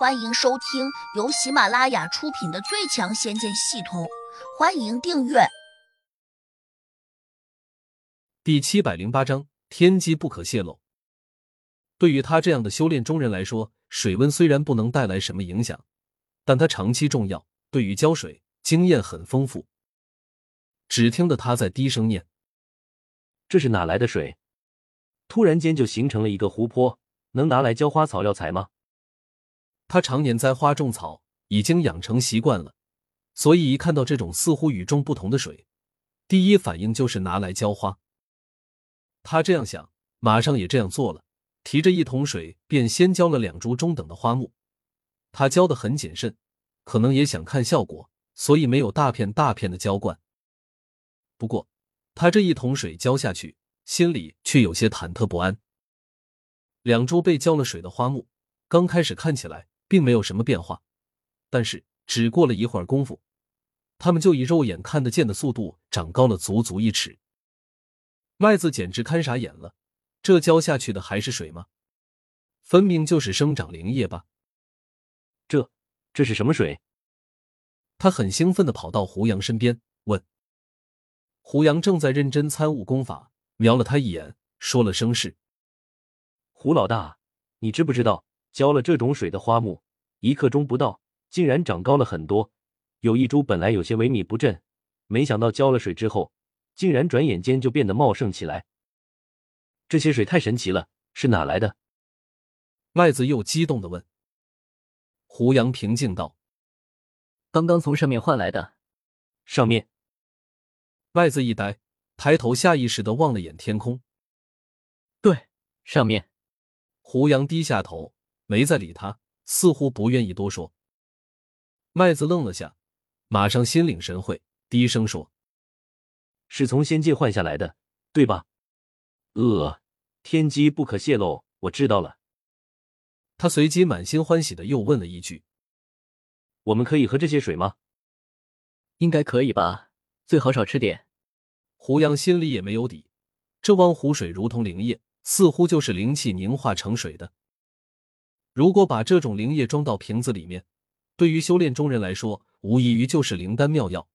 欢迎收听由喜马拉雅出品的《最强仙剑系统》，欢迎订阅。第七百零八章：天机不可泄露。对于他这样的修炼中人来说，水温虽然不能带来什么影响，但他长期重要。对于浇水，经验很丰富。只听得他在低声念：“这是哪来的水？突然间就形成了一个湖泊，能拿来浇花草药材吗？”他常年栽花种草，已经养成习惯了，所以一看到这种似乎与众不同的水，第一反应就是拿来浇花。他这样想，马上也这样做了，提着一桶水便先浇了两株中等的花木。他浇的很谨慎，可能也想看效果，所以没有大片大片的浇灌。不过，他这一桶水浇下去，心里却有些忐忑不安。两株被浇了水的花木，刚开始看起来。并没有什么变化，但是只过了一会儿功夫，他们就以肉眼看得见的速度长高了足足一尺。麦子简直看傻眼了，这浇下去的还是水吗？分明就是生长灵液吧！这这是什么水？他很兴奋的跑到胡杨身边问。胡杨正在认真参悟功法，瞄了他一眼，说了声是。胡老大，你知不知道？浇了这种水的花木，一刻钟不到，竟然长高了很多。有一株本来有些萎靡不振，没想到浇了水之后，竟然转眼间就变得茂盛起来。这些水太神奇了，是哪来的？麦子又激动的问。胡杨平静道：“刚刚从上面换来的。”上面。麦子一呆，抬头下意识的望了眼天空。对，上面。胡杨低下头。没再理他，似乎不愿意多说。麦子愣了下，马上心领神会，低声说：“是从仙界换下来的，对吧？”“呃，天机不可泄露，我知道了。”他随即满心欢喜的又问了一句：“我们可以喝这些水吗？”“应该可以吧，最好少吃点。”胡杨心里也没有底，这汪湖水如同灵液，似乎就是灵气凝化成水的。如果把这种灵液装到瓶子里面，对于修炼中人来说，无异于就是灵丹妙药，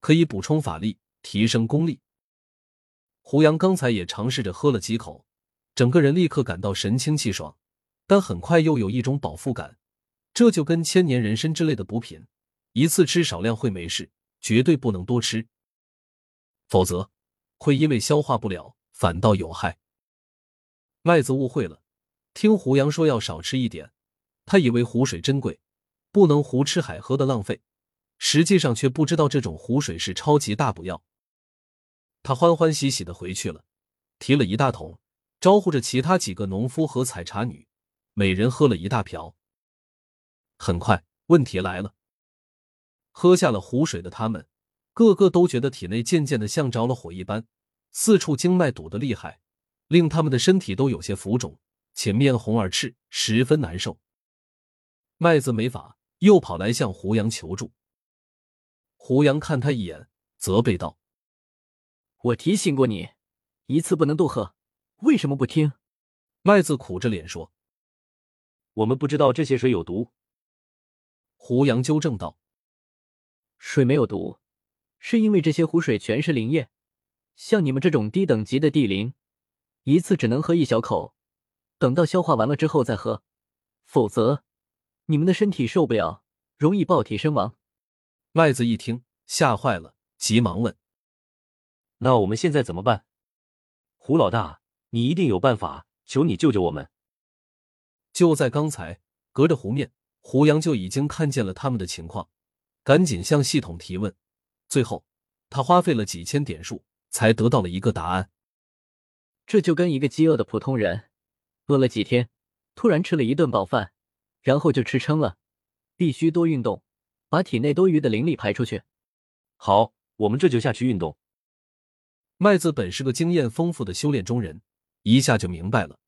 可以补充法力，提升功力。胡杨刚才也尝试着喝了几口，整个人立刻感到神清气爽，但很快又有一种饱腹感。这就跟千年人参之类的补品，一次吃少量会没事，绝对不能多吃，否则会因为消化不了，反倒有害。麦子误会了。听胡杨说要少吃一点，他以为湖水珍贵，不能胡吃海喝的浪费，实际上却不知道这种湖水是超级大补药。他欢欢喜喜的回去了，提了一大桶，招呼着其他几个农夫和采茶女，每人喝了一大瓢。很快，问题来了，喝下了湖水的他们，个个都觉得体内渐渐的像着了火一般，四处经脉堵得厉害，令他们的身体都有些浮肿。且面红耳赤，十分难受。麦子没法，又跑来向胡杨求助。胡杨看他一眼，责备道：“我提醒过你，一次不能多喝，为什么不听？”麦子苦着脸说：“我们不知道这些水有毒。”胡杨纠正道：“水没有毒，是因为这些湖水全是灵液，像你们这种低等级的地灵，一次只能喝一小口。”等到消化完了之后再喝，否则你们的身体受不了，容易爆体身亡。麦子一听吓坏了，急忙问：“那我们现在怎么办？”胡老大，你一定有办法，求你救救我们！就在刚才，隔着湖面，胡杨就已经看见了他们的情况，赶紧向系统提问。最后，他花费了几千点数，才得到了一个答案。这就跟一个饥饿的普通人。饿了几天，突然吃了一顿饱饭，然后就吃撑了。必须多运动，把体内多余的灵力排出去。好，我们这就下去运动。麦子本是个经验丰富的修炼中人，一下就明白了。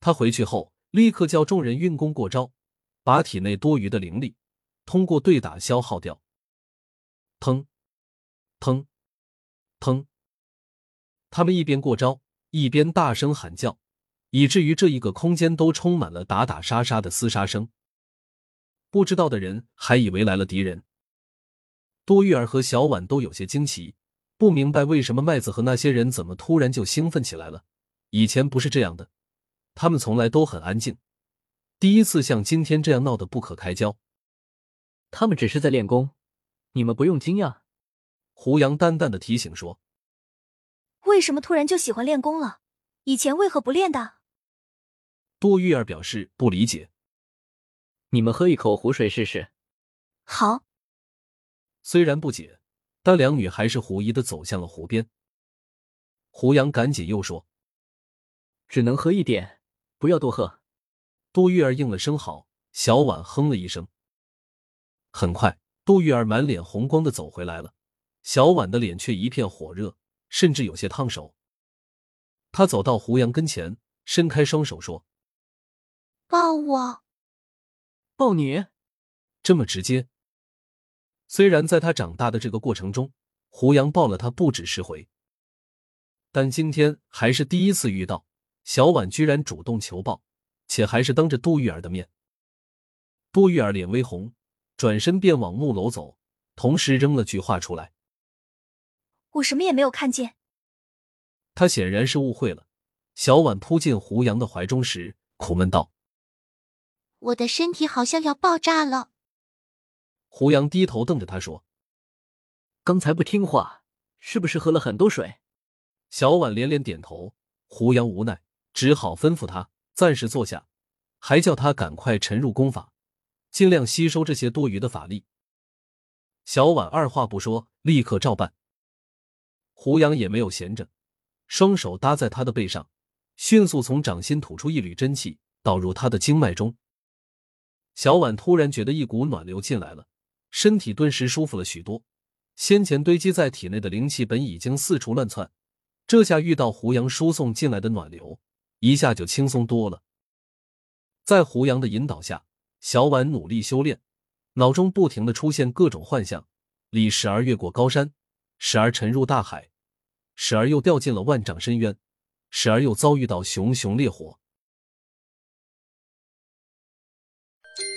他回去后，立刻叫众人运功过招，把体内多余的灵力通过对打消耗掉。砰！砰！砰，他们一边过招，一边大声喊叫。以至于这一个空间都充满了打打杀杀的厮杀声。不知道的人还以为来了敌人。多玉儿和小婉都有些惊奇，不明白为什么麦子和那些人怎么突然就兴奋起来了。以前不是这样的，他们从来都很安静。第一次像今天这样闹得不可开交。他们只是在练功，你们不用惊讶。胡杨淡淡的提醒说：“为什么突然就喜欢练功了？以前为何不练的？”多玉儿表示不理解。你们喝一口湖水试试。好。虽然不解，但两女还是狐疑的走向了湖边。胡杨赶紧又说：“只能喝一点，不要多喝。”杜玉儿应了声好，小婉哼了一声。很快，杜玉儿满脸红光的走回来了，小婉的脸却一片火热，甚至有些烫手。她走到胡杨跟前，伸开双手说：“抱我，抱你。”这么直接。虽然在他长大的这个过程中，胡杨抱了他不止十回，但今天还是第一次遇到小婉居然主动求抱，且还是当着杜玉儿的面。杜玉儿脸微红，转身便往木楼走，同时扔了句话出来：“我什么也没有看见。”他显然是误会了。小婉扑进胡杨的怀中时，苦闷道：“我的身体好像要爆炸了。”胡杨低头瞪着他说：“刚才不听话，是不是喝了很多水？”小婉连连点头。胡杨无奈，只好吩咐他暂时坐下，还叫他赶快沉入功法，尽量吸收这些多余的法力。小婉二话不说，立刻照办。胡杨也没有闲着，双手搭在他的背上，迅速从掌心吐出一缕真气，导入他的经脉中。小婉突然觉得一股暖流进来了。身体顿时舒服了许多，先前堆积在体内的灵气本已经四处乱窜，这下遇到胡杨输送进来的暖流，一下就轻松多了。在胡杨的引导下，小婉努力修炼，脑中不停的出现各种幻象，里时而越过高山，时而沉入大海，时而又掉进了万丈深渊，时而又遭遇到熊熊烈火。